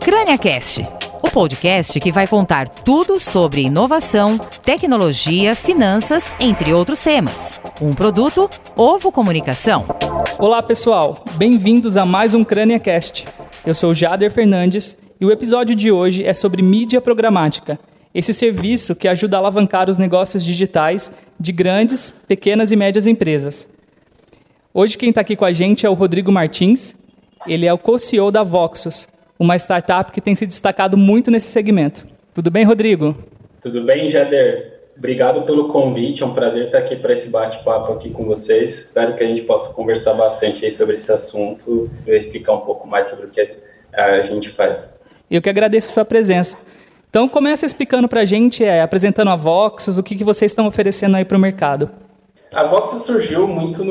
CrâniaCast, o podcast que vai contar tudo sobre inovação, tecnologia, finanças, entre outros temas. Um produto Ovo Comunicação. Olá, pessoal. Bem-vindos a mais um CrâniaCast. Eu sou Jader Fernandes e o episódio de hoje é sobre mídia programática. Esse serviço que ajuda a alavancar os negócios digitais de grandes, pequenas e médias empresas. Hoje quem está aqui com a gente é o Rodrigo Martins. Ele é o co-CEO da Voxus, uma startup que tem se destacado muito nesse segmento. Tudo bem, Rodrigo? Tudo bem, Jader. Obrigado pelo convite, é um prazer estar aqui para esse bate-papo aqui com vocês. Espero que a gente possa conversar bastante sobre esse assunto e explicar um pouco mais sobre o que a gente faz. Eu que agradeço a sua presença. Então, começa explicando para a gente, é, apresentando a Voxus, o que, que vocês estão oferecendo aí para o mercado. A Voxus surgiu muito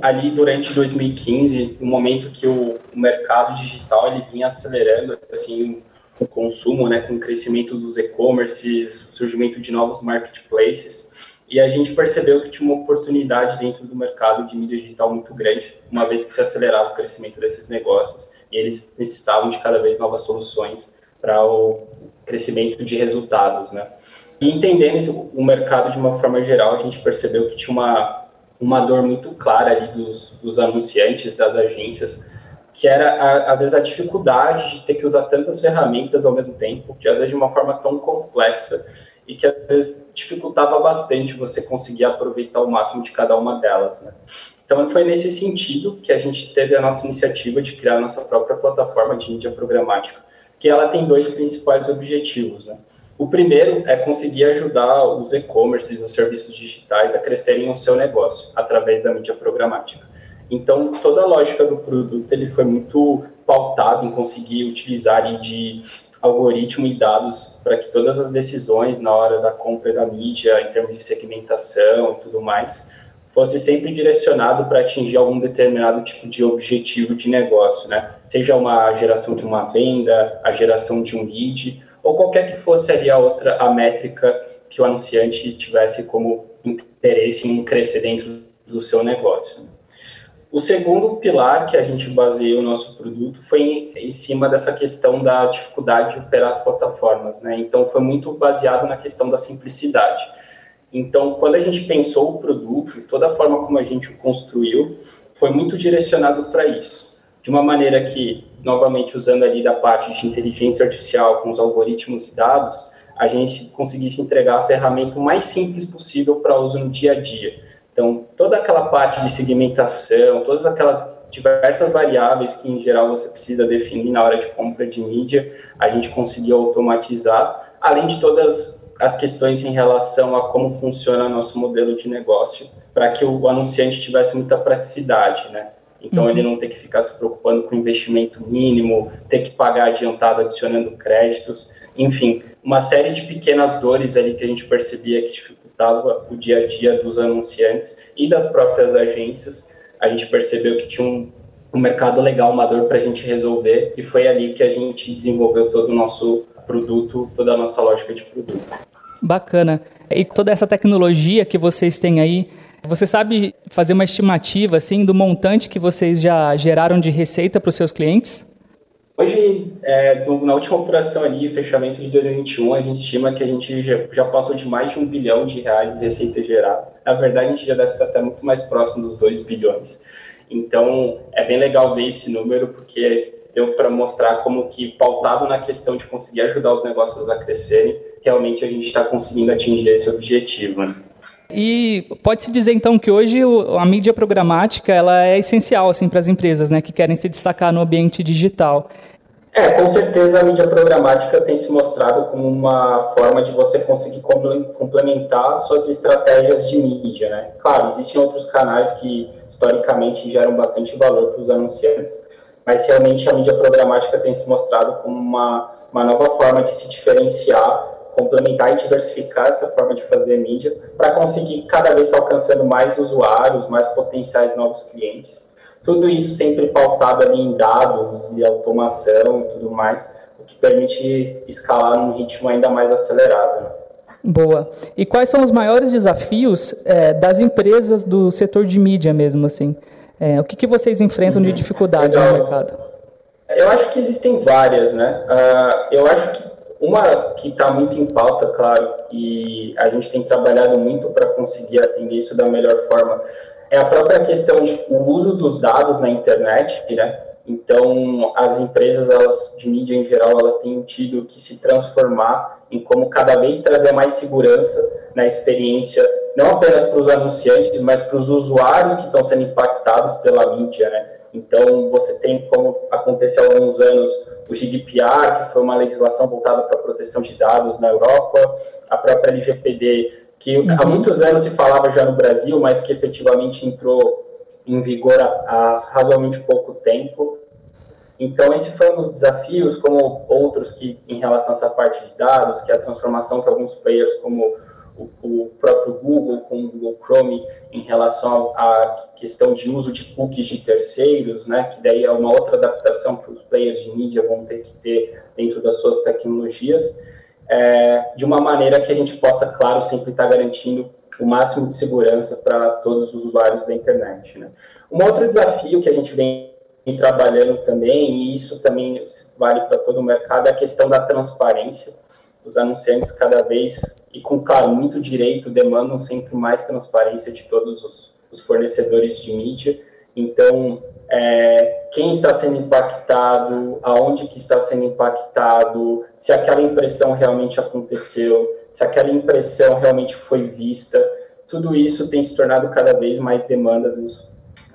ali durante 2015, no momento que o, o, mercado digital ele vinha acelerando assim o consumo, né, com o crescimento dos e-commerces, surgimento de novos marketplaces, e a gente percebeu que tinha uma oportunidade dentro do mercado de mídia digital muito grande, uma vez que se acelerava o crescimento desses negócios e eles necessitavam de cada vez novas soluções para o crescimento de resultados, né? E entendendo o mercado de uma forma geral, a gente percebeu que tinha uma, uma dor muito clara ali dos, dos anunciantes, das agências, que era, a, às vezes, a dificuldade de ter que usar tantas ferramentas ao mesmo tempo, que às vezes de uma forma tão complexa e que às vezes dificultava bastante você conseguir aproveitar o máximo de cada uma delas, né? Então, foi nesse sentido que a gente teve a nossa iniciativa de criar a nossa própria plataforma de mídia programática, que ela tem dois principais objetivos, né? O primeiro é conseguir ajudar os e-commerces, os serviços digitais a crescerem o seu negócio através da mídia programática. Então, toda a lógica do produto ele foi muito pautado em conseguir utilizar de algoritmo e dados para que todas as decisões na hora da compra da mídia, em termos de segmentação e tudo mais, fosse sempre direcionado para atingir algum determinado tipo de objetivo de negócio, né? Seja uma geração de uma venda, a geração de um lead, ou qualquer que fosse ali a outra, a métrica que o anunciante tivesse como interesse em crescer dentro do seu negócio. O segundo pilar que a gente baseou o nosso produto foi em, em, cima dessa questão da dificuldade de operar as plataformas, né? Então foi muito baseado na questão da simplicidade. Então, quando a gente pensou o produto, toda a forma como a gente o construiu foi muito direcionado para isso, de uma maneira que novamente usando ali da parte de inteligência artificial com os algoritmos e dados, a gente conseguisse entregar a ferramenta o mais simples possível para uso no dia a dia. Então, toda aquela parte de segmentação, todas aquelas diversas variáveis que, em geral, você precisa definir na hora de compra de mídia, a gente conseguiu automatizar, além de todas as questões em relação a como funciona nosso modelo de negócio, para que o anunciante tivesse muita praticidade, né? Então, uhum. ele não ter que ficar se preocupando com investimento mínimo, ter que pagar adiantado adicionando créditos, enfim, uma série de pequenas dores ali que a gente percebia que dificultava o dia a dia dos anunciantes e das próprias agências. A gente percebeu que tinha um, um mercado legal, uma dor para a gente resolver, e foi ali que a gente desenvolveu todo o nosso produto, toda a nossa lógica de produto. Bacana. E toda essa tecnologia que vocês têm aí, você sabe fazer uma estimativa assim do montante que vocês já geraram de receita para os seus clientes? Hoje, é, na última operação ali, fechamento de 2021, a gente estima que a gente já, passou de mais de um bilhão de reais de receita gerada. Na verdade, a gente já deve estar até muito mais próximo dos 2 bilhões. Então, é bem legal ver esse número, porque deu para mostrar como que, pautado na questão de conseguir ajudar os negócios a crescerem, realmente a gente está conseguindo atingir esse objetivo. Né? E pode-se dizer então que hoje a mídia programática ela é essencial assim para as empresas, né, que querem se destacar no ambiente digital. É, com certeza a mídia programática tem se mostrado como uma forma de você conseguir complementar suas estratégias de mídia, né? Claro, existem outros canais que historicamente geram bastante valor para os anunciantes, mas realmente a mídia programática tem se mostrado como uma, uma nova forma de se diferenciar complementar e diversificar essa forma de fazer mídia para conseguir cada vez estar alcançando mais usuários, mais potenciais novos clientes. Tudo isso sempre pautado ali em dados e automação e tudo mais, o que permite escalar num ritmo ainda mais acelerado. Né? Boa. E quais são os maiores desafios é, das empresas do setor de mídia mesmo, assim? É, o que, que vocês enfrentam uhum. de dificuldade Legal. no mercado? Eu acho que existem várias, né? Uh, eu acho que uma que está muito em pauta, claro, e a gente tem trabalhado muito para conseguir atender isso da melhor forma, é a própria questão de o uso dos dados na internet, né? Então, as empresas elas, de mídia em geral, elas têm tido que se transformar em como cada vez trazer mais segurança na experiência, não apenas para os anunciantes, mas para os usuários que estão sendo impactados pela mídia, né? Então, você tem, como aconteceu há alguns anos, o GDPR, que foi uma legislação voltada para a proteção de dados na Europa, a própria LGPD, que uhum. há muitos anos se falava já no Brasil, mas que efetivamente entrou em vigor há, razoavelmente pouco tempo. Então, esse foi um dos desafios, como outros que, em relação a essa parte de dados, que é a transformação que alguns players, como o, o próprio Google, com o Google Chrome, em relação à questão de uso de cookies de terceiros, né, que daí é uma outra adaptação que os players de mídia vão ter que ter dentro das suas tecnologias, é, de uma maneira que a gente possa, claro, sempre estar garantindo o máximo de segurança para todos os usuários da internet. Né. Um outro desafio que a gente vem trabalhando também, e isso também vale para todo o mercado, é a questão da transparência. Os anunciantes cada vez e com, claro, muito direito, demandam sempre mais transparência de todos os, os fornecedores de mídia. Então, é, quem está sendo impactado, aonde que está sendo impactado, se aquela impressão realmente aconteceu, se aquela impressão realmente foi vista, tudo isso tem se tornado cada vez mais demanda dos,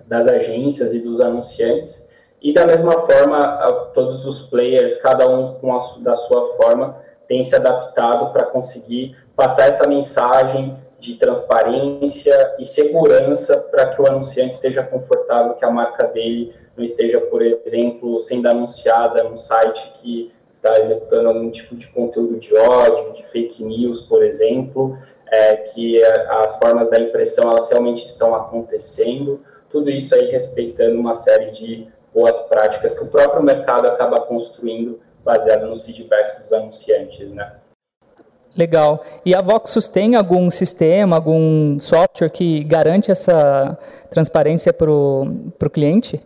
das agências e dos anunciantes. E da mesma forma, todos os players, cada um com a, da sua forma, tem se adaptado para conseguir passar essa mensagem de transparência e segurança para que o anunciante esteja confortável que a marca dele não esteja, por exemplo, sendo anunciada num site que está executando algum tipo de conteúdo de ódio, de fake news, por exemplo, é, que as formas da impressão elas realmente estão acontecendo, tudo isso aí respeitando uma série de boas práticas que o próprio mercado acaba construindo baseado nos feedbacks dos anunciantes, né? Legal. E a Voxus tem algum sistema, algum software que garante essa transparência para o cliente?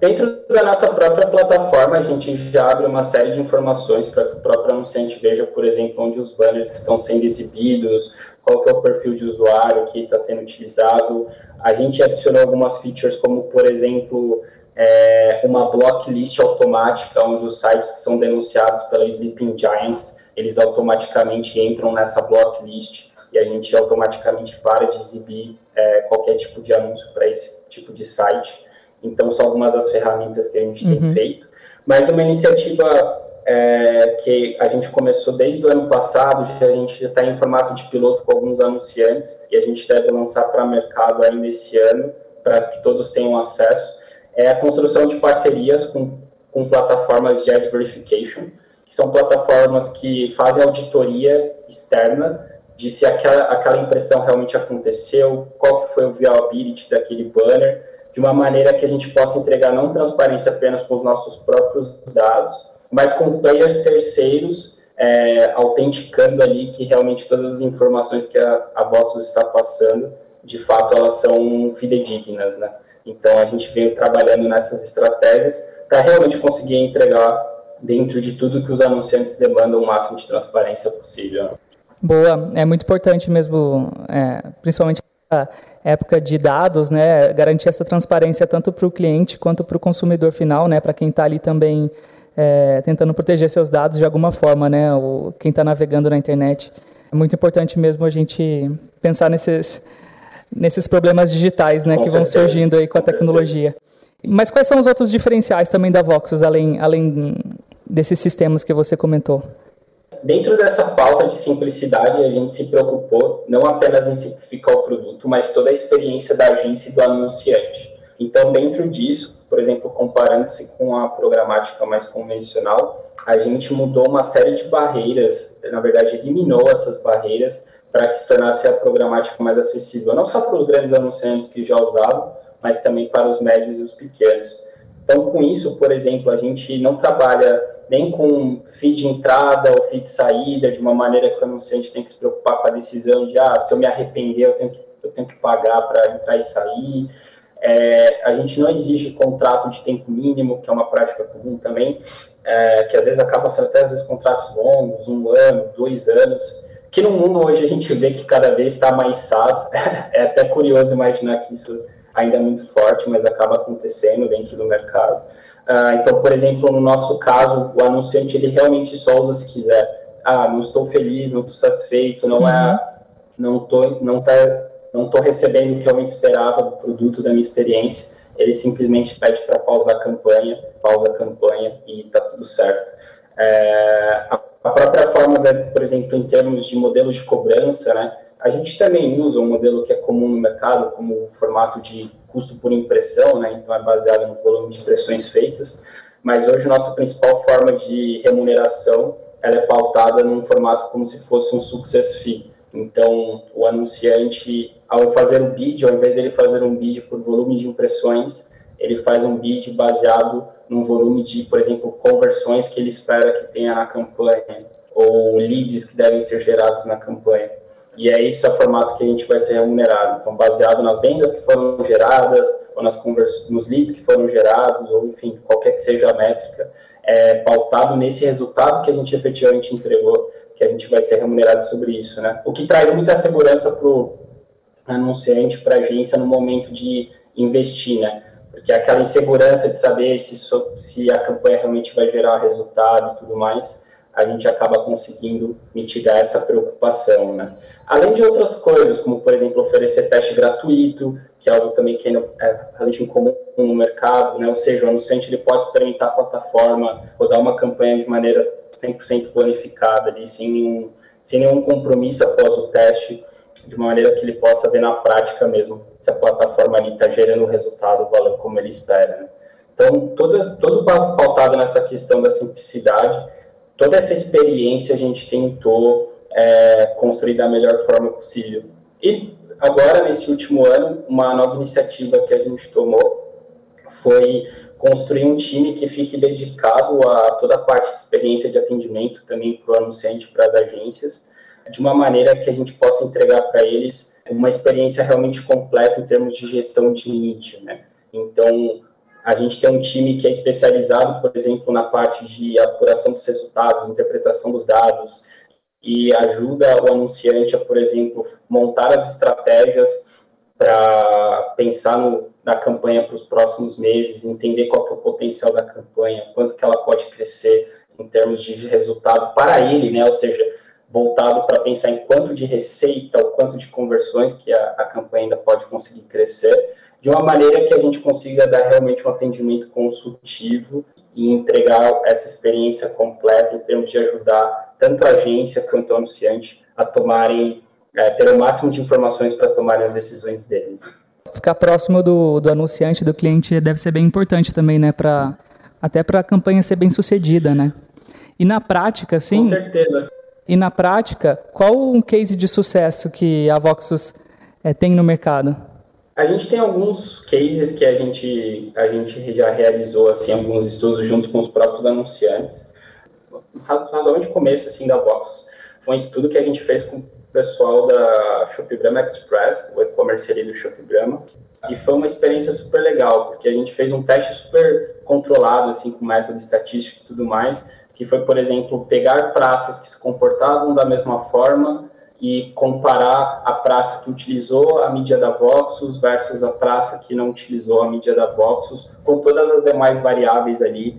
Dentro da nossa própria plataforma, a gente já abre uma série de informações para que o próprio anunciante veja, por exemplo, onde os banners estão sendo exibidos, qual que é o perfil de usuário que está sendo utilizado. A gente adicionou algumas features, como, por exemplo, é, uma blocklist automática, onde os sites que são denunciados pela Sleeping Giants eles automaticamente entram nessa blocklist e a gente automaticamente para de exibir é, qualquer tipo de anúncio para esse tipo de site. Então, são algumas das ferramentas que a gente uhum. tem feito. Mas uma iniciativa é, que a gente começou desde o ano passado, a gente já está em formato de piloto com alguns anunciantes e a gente deve lançar para o mercado ainda esse ano, para que todos tenham acesso, é a construção de parcerias com, com plataformas de ad verification que são plataformas que fazem auditoria externa de se aquela, aquela impressão realmente aconteceu, qual que foi o viability daquele banner, de uma maneira que a gente possa entregar não transparência apenas com os nossos próprios dados, mas com players terceiros é, autenticando ali que realmente todas as informações que a, a Vox está passando, de fato elas são fidedignas, né? Então a gente veio trabalhando nessas estratégias para realmente conseguir entregar dentro de tudo que os anunciantes demandam o máximo de transparência possível. Boa, é muito importante mesmo, é, principalmente na época de dados, né, garantir essa transparência tanto para o cliente quanto para o consumidor final, né, para quem está ali também é, tentando proteger seus dados de alguma forma, né, o, quem está navegando na internet. É muito importante mesmo a gente pensar nesses, nesses problemas digitais, né, com que certeza. vão surgindo aí com, com a tecnologia. Certeza. Mas quais são os outros diferenciais também da Voxus, além, além desses sistemas que você comentou? Dentro dessa pauta de simplicidade, a gente se preocupou não apenas em simplificar o produto, mas toda a experiência da agência e do anunciante. Então, dentro disso, por exemplo, comparando-se com a programática mais convencional, a gente mudou uma série de barreiras, na verdade, eliminou essas barreiras para que se tornasse a programática mais acessível, não só para os grandes anunciantes que já usavam, mas também para os médios e os pequenos. Então, com isso, por exemplo, a gente não trabalha nem com feed entrada ou feed saída, de uma maneira que o anunciante tem que se preocupar com a decisão de, ah, se eu me arrepender, eu tenho que, eu tenho que pagar para entrar e sair. É, a gente não exige contrato de tempo mínimo, que é uma prática comum também, é, que às vezes acabam sendo até às vezes contratos longos, um ano, dois anos, que no mundo hoje a gente vê que cada vez está mais SaaS. é até curioso imaginar que isso ainda é muito forte, mas acaba acontecendo dentro do mercado. Uh, então, por exemplo, no nosso caso, o anunciante ele realmente só usa se quiser. Ah, não estou feliz, não estou satisfeito, não é, uhum. é, não tô, não tá, não estou recebendo o que eu esperava do produto, da minha experiência. Ele simplesmente pede para pausar a campanha, pausa a campanha e está tudo certo. É, a, própria forma, por exemplo, em termos de modelo de cobrança, né? A gente também usa um modelo que é comum no mercado, como o formato de custo por impressão, né? então é baseado no volume de impressões feitas, mas hoje nossa principal forma de remuneração ela é pautada num formato como se fosse um success fee. Então, o anunciante, ao fazer o bid, ao invés dele fazer um bid por volume de impressões, ele faz um bid baseado num volume de, por exemplo, conversões que ele espera que tenha na campanha, ou leads que devem ser gerados na campanha. E é isso o formato que a gente vai ser remunerado. Então, baseado nas vendas que foram geradas, ou nas nos leads que foram gerados, ou enfim, qualquer que seja a métrica, é pautado nesse resultado que a gente efetivamente entregou, que a gente vai ser remunerado sobre isso. Né? O que traz muita segurança para o anunciante, para a agência, no momento de investir, né? Porque aquela insegurança de saber se, se a campanha realmente vai gerar resultado e tudo mais, a gente acaba conseguindo mitigar essa preocupação, né? Além de outras coisas, como, por exemplo, oferecer teste gratuito, que é algo também que é, é realmente incomum no mercado, né? Ou seja, o anunciante ele pode experimentar a plataforma, rodar uma campanha de maneira 100% planificada, ali, sem, nenhum, sem nenhum compromisso após o teste, de uma maneira que ele possa ver na prática mesmo se a plataforma ali está gerando o resultado, o valor como ele espera, né? Então, todo, todo pautado nessa questão da simplicidade, toda essa experiência a gente tentou é, construir da melhor forma possível. E agora, nesse último ano, uma nova iniciativa que a gente tomou foi construir um time que fique dedicado a toda a parte de experiência de atendimento também para o anunciante, para as agências, de uma maneira que a gente possa entregar para eles uma experiência realmente completa em termos de gestão de mídia, né? Então, a gente tem um time que é especializado, por exemplo, na parte de apuração dos resultados, interpretação dos dados, e ajuda o anunciante a, por exemplo, montar as estratégias para pensar no, na campanha para os próximos meses, entender qual que é o potencial da campanha, quanto que ela pode crescer em termos de resultado para ele, né? Ou seja, voltado para pensar em quanto de receita, ou quanto de conversões que a, a campanha ainda pode conseguir crescer de uma maneira que a gente consiga dar realmente um atendimento consultivo e entregar essa experiência completa em termos de ajudar tanto a agência quanto o anunciante a tomarem, é, ter o máximo de informações para tomarem as decisões deles. Ficar próximo do, do anunciante, do cliente, deve ser bem importante também, né? Pra, até para a campanha ser bem sucedida, né? E na prática, sim. Com certeza. E na prática, qual um case de sucesso que a Voxus é, tem no mercado? A gente tem alguns cases que a gente, a gente já realizou, assim, alguns estudos junto com os próprios anunciantes. Razoavelmente começo, assim, da Voxus. Foi um estudo que a gente fez com o pessoal da Shopee Express, o e-commerce ali do Shopee e foi uma experiência super legal, porque a gente fez um teste super controlado, assim, com método estatístico e tudo mais, que foi, por exemplo, pegar praças que se comportavam da mesma forma e comparar a praça que utilizou a mídia da Voxus versus a praça que não utilizou a mídia da Voxus, com todas as demais variáveis ali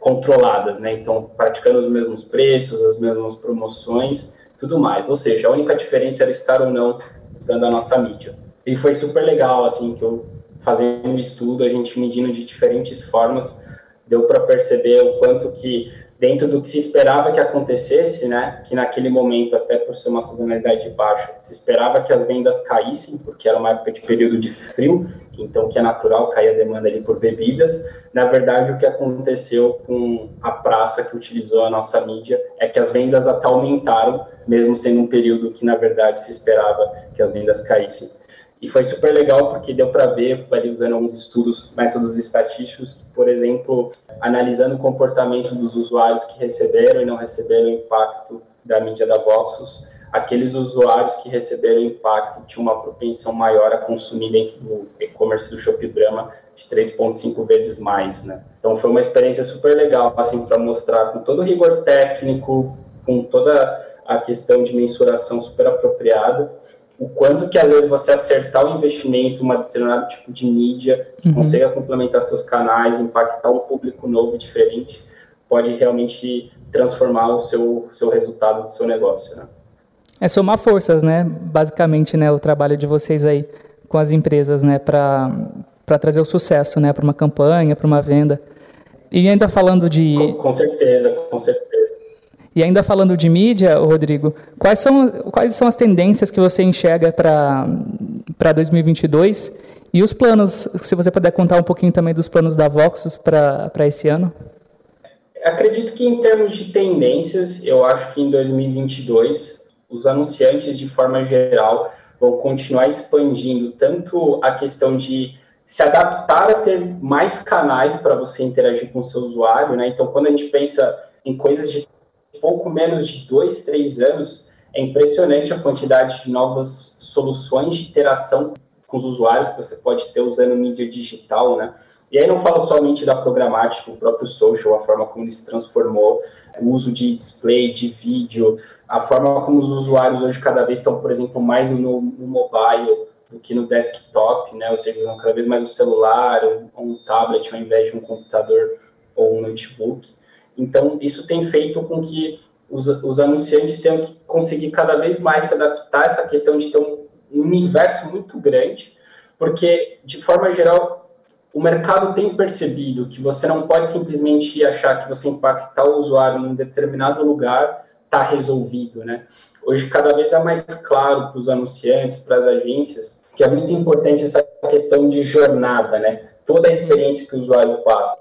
controladas, né? Então, praticando os mesmos preços, as mesmas promoções, tudo mais. Ou seja, a única diferença era estar ou não usando a nossa mídia. E foi super legal, assim, que eu fazendo um estudo, a gente medindo de diferentes formas, deu para perceber o quanto que dentro do que se esperava que acontecesse, né, que naquele momento, até por ser uma sazonalidade baixa, se esperava que as vendas caíssem, porque era uma época de período de frio, então que é natural cair a demanda ali por bebidas. Na verdade, o que aconteceu com a praça que utilizou a nossa mídia é que as vendas até aumentaram, mesmo sendo um período que, na verdade, se esperava que as vendas caíssem. E foi super legal porque deu para ver, ali usando alguns estudos, métodos estatísticos, que, por exemplo, analisando o comportamento dos usuários que receberam e não receberam o impacto da mídia da Voxus, aqueles usuários que receberam impacto tinham uma propensão maior a consumir dentro do e-commerce do Shop Brahma de 3,5 vezes mais, né? Então foi uma experiência super legal, assim, para mostrar com todo o rigor técnico, com toda a questão de mensuração super apropriada, o quanto que às vezes você acertar o investimento em um determinado tipo de mídia, uhum. consiga complementar seus canais, impactar um público novo e diferente, pode realmente transformar o seu, seu resultado do seu negócio, né? É somar forças, né? Basicamente, né, o trabalho de vocês aí com as empresas, né, para para trazer o sucesso, né, para uma campanha, para uma venda. E ainda falando de com, com certeza, com certeza. E ainda falando de mídia, Rodrigo, quais são quais são as tendências que você enxerga para para 2022 e os planos, se você puder contar um pouquinho também dos planos da Voxus para para esse ano? Acredito que em termos de tendências, eu acho que em 2022 os anunciantes, de forma geral, vão continuar expandindo tanto a questão de se adaptar a ter mais canais para você interagir com o seu usuário, né? Então, quando a gente pensa em coisas de pouco menos de dois, três anos, é impressionante a quantidade de novas soluções de interação com os usuários que você pode ter usando mídia digital, né? E aí não falo somente da programática, o próprio social, a forma como ele se transformou, o uso de display, de vídeo, a forma como os usuários hoje cada vez estão, por exemplo, mais no, no mobile do que no desktop, né? Ou seja, usam cada vez mais o celular ou um tablet ao invés de um computador ou um notebook. Então, isso tem feito com que os, os anunciantes tenham que conseguir cada vez mais se adaptar a essa questão de ter um universo muito grande, porque, de forma geral, o mercado tem percebido que você não pode simplesmente achar que você impactar o usuário em um determinado lugar está resolvido, né? Hoje, cada vez é mais claro para os anunciantes, para as agências, que é muito importante essa questão de jornada, né? Toda a experiência que o usuário passa.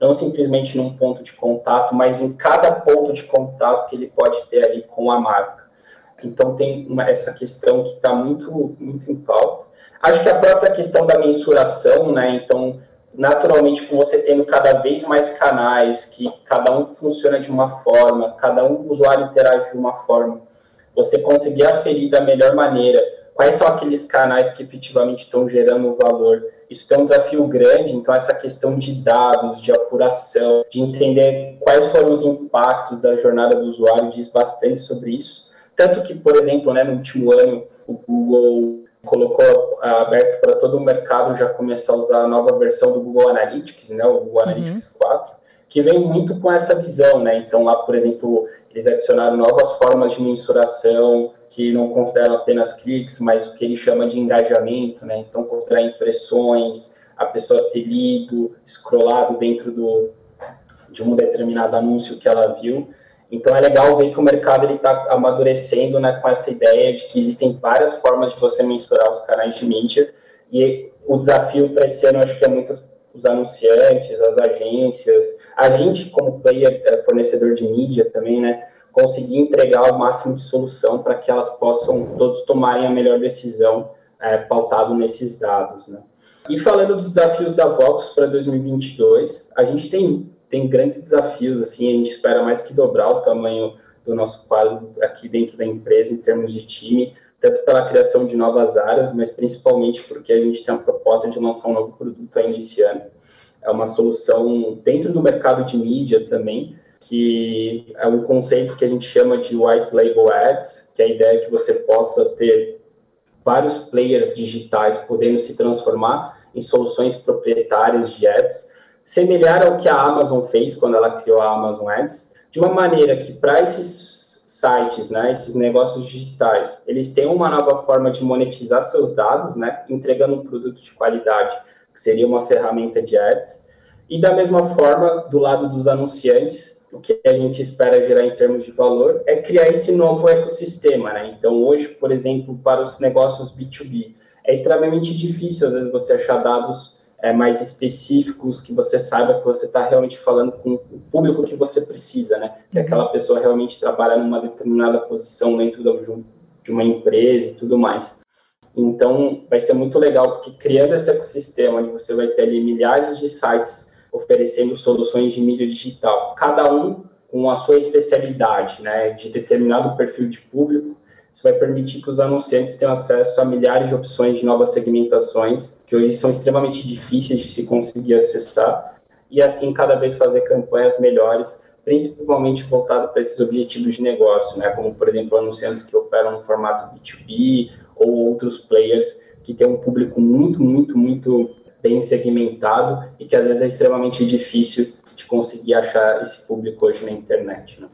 Não simplesmente num ponto de contato, mas em cada ponto de contato que ele pode ter ali com a marca. Então, tem uma, essa questão que está muito, muito em pauta. Acho que a própria questão da mensuração, né? Então, naturalmente, com você tendo cada vez mais canais, que cada um funciona de uma forma, cada um usuário interage de uma forma, você conseguir aferir da melhor maneira quais são aqueles canais que efetivamente estão gerando valor. Isso é um desafio grande, então essa questão de dados, de apuração, de entender quais foram os impactos da jornada do usuário diz bastante sobre isso. Tanto que, por exemplo, né, no último ano, o Google colocou aberto para todo o mercado já começar a usar a nova versão do Google Analytics, né, o Google uhum. Analytics 4, que vem muito com essa visão, né? Então lá, por exemplo, eles adicionaram novas formas de mensuração que não consideram apenas cliques, mas o que ele chama de engajamento, né? Então considerar impressões, a pessoa ter lido, scrollado dentro do de um determinado anúncio que ela viu. Então é legal ver que o mercado está amadurecendo né, com essa ideia de que existem várias formas de você mensurar os canais de mídia e o desafio para esse ano acho que é muitos os anunciantes, as agências, a gente como player é, fornecedor de mídia também, né, conseguir entregar o máximo de solução para que elas possam todos tomarem a melhor decisão é, pautado nesses dados, né. E falando dos desafios da Vox para 2022, a gente tem tem grandes desafios, assim, a gente espera mais que dobrar o tamanho do nosso quadro aqui dentro da empresa em termos de time, tanto pela criação de novas áreas, mas principalmente porque a gente tem a proposta de lançar um novo produto ainda esse ano. É uma solução dentro do mercado de mídia também, que é um conceito que a gente chama de white label ads, que é a ideia é que você possa ter vários players digitais podendo se transformar em soluções proprietárias de ads, semelhar ao que a Amazon fez quando ela criou a Amazon Ads, de uma maneira que para esses sites, né, esses negócios digitais, eles têm uma nova forma de monetizar seus dados, né, entregando um produto de qualidade, que seria uma ferramenta de ads, e da mesma forma, do lado dos anunciantes, o que a gente espera gerar em termos de valor é criar esse novo ecossistema, né? Então, hoje, por exemplo, para os negócios B2B, é extremamente difícil, às vezes, você achar dados é, mais específicos, que você saiba que você está realmente falando com o público que você precisa, né? Que aquela pessoa realmente trabalha numa determinada posição dentro de uma empresa e tudo mais. Então, vai ser muito legal, porque criando esse ecossistema, onde você vai ter ali milhares de sites oferecendo soluções de mídia digital, cada um com a sua especialidade, né, de determinado perfil de público, isso vai permitir que os anunciantes tenham acesso a milhares de opções de novas segmentações, que hoje são extremamente difíceis de se conseguir acessar, e assim cada vez fazer campanhas melhores, principalmente voltado para esses objetivos de negócio, né? como, por exemplo, anunciantes que operam no formato B2B ou outros players que têm um público muito, muito, muito bem segmentado e que às vezes é extremamente difícil de conseguir achar esse público hoje na internet. Né?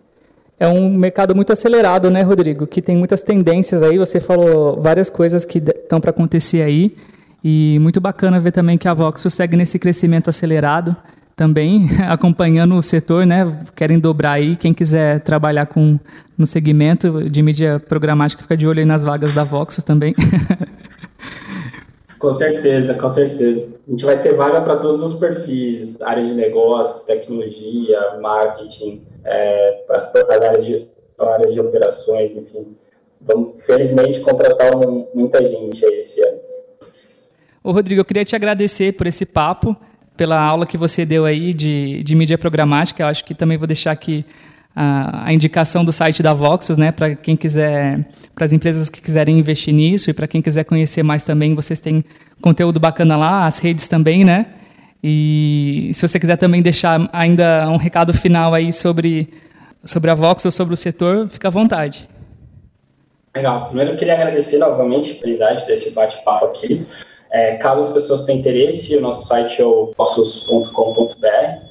É um mercado muito acelerado, né, Rodrigo? Que tem muitas tendências aí. Você falou várias coisas que estão para acontecer aí. E muito bacana ver também que a Voxel segue nesse crescimento acelerado também, acompanhando o setor, né? Querem dobrar aí. Quem quiser trabalhar com no segmento de mídia programática, fica de olho aí nas vagas da Voxel também. Com certeza, com certeza. A gente vai ter vaga para todos os perfis, áreas de negócios, tecnologia, marketing, é, as, as, áreas de, áreas de operações, enfim. Vamos, felizmente, contratar muita gente aí esse ano. Ô, Rodrigo, eu queria te agradecer por esse papo, pela aula que você deu aí de, de mídia programática. Eu acho que também vou deixar aqui a, a indicação do site da Voxus, né, para quem quiser, para as empresas que quiserem investir nisso e para quem quiser conhecer mais também, vocês têm conteúdo bacana lá, as redes também, né? E se você quiser também deixar ainda um recado final aí sobre sobre a Vox ou sobre o setor, fica à vontade. Legal. Primeiro eu queria agradecer novamente a oportunidade desse bate-papo aqui. É, caso as pessoas tenham interesse, o nosso site é o voxus.com.br.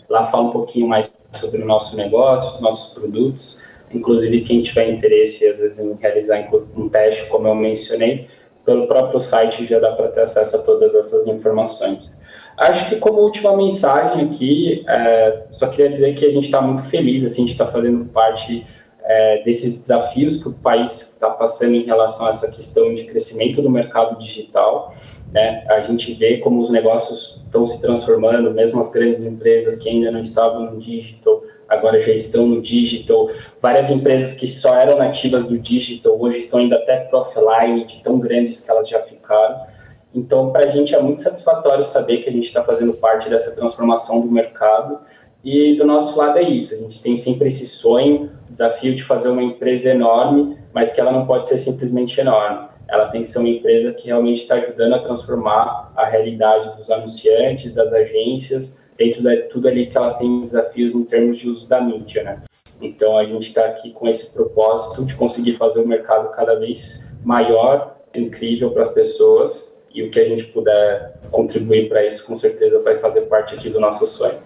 Lá fala um pouquinho mais sobre o nosso negócio, os nossos produtos. Inclusive, quem tiver interesse, às vezes, em realizar um teste, como eu mencionei, pelo próprio site já dá para ter acesso a todas essas informações. Acho que como última mensagem aqui, é, só queria dizer que a gente está muito feliz assim, de estar tá fazendo parte é, desses desafios que o país está passando em relação a essa questão de crescimento do mercado digital. Né? A gente vê como os negócios estão se transformando, mesmo as grandes empresas que ainda não estavam no digital, agora já estão no digital. Várias empresas que só eram nativas do digital, hoje estão indo até para offline, de tão grandes que elas já ficaram. Então, para a gente é muito satisfatório saber que a gente está fazendo parte dessa transformação do mercado. E do nosso lado é isso, a gente tem sempre esse sonho, desafio de fazer uma empresa enorme, mas que ela não pode ser simplesmente enorme ela tem que ser uma empresa que realmente está ajudando a transformar a realidade dos anunciantes, das agências, dentro de tudo ali que elas têm desafios em termos de uso da mídia, né? Então a gente está aqui com esse propósito de conseguir fazer o mercado cada vez maior, incrível para as pessoas e o que a gente puder contribuir para isso, com certeza vai fazer parte aqui do nosso sonho.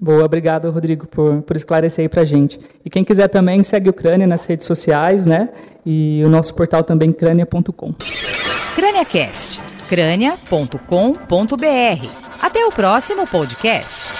Boa, obrigado, Rodrigo, por, por esclarecer aí pra gente. E quem quiser também, segue o Crânia nas redes sociais, né? E o nosso portal também, crânia.com. CrâniaCast, crânia.com.br. Até o próximo podcast.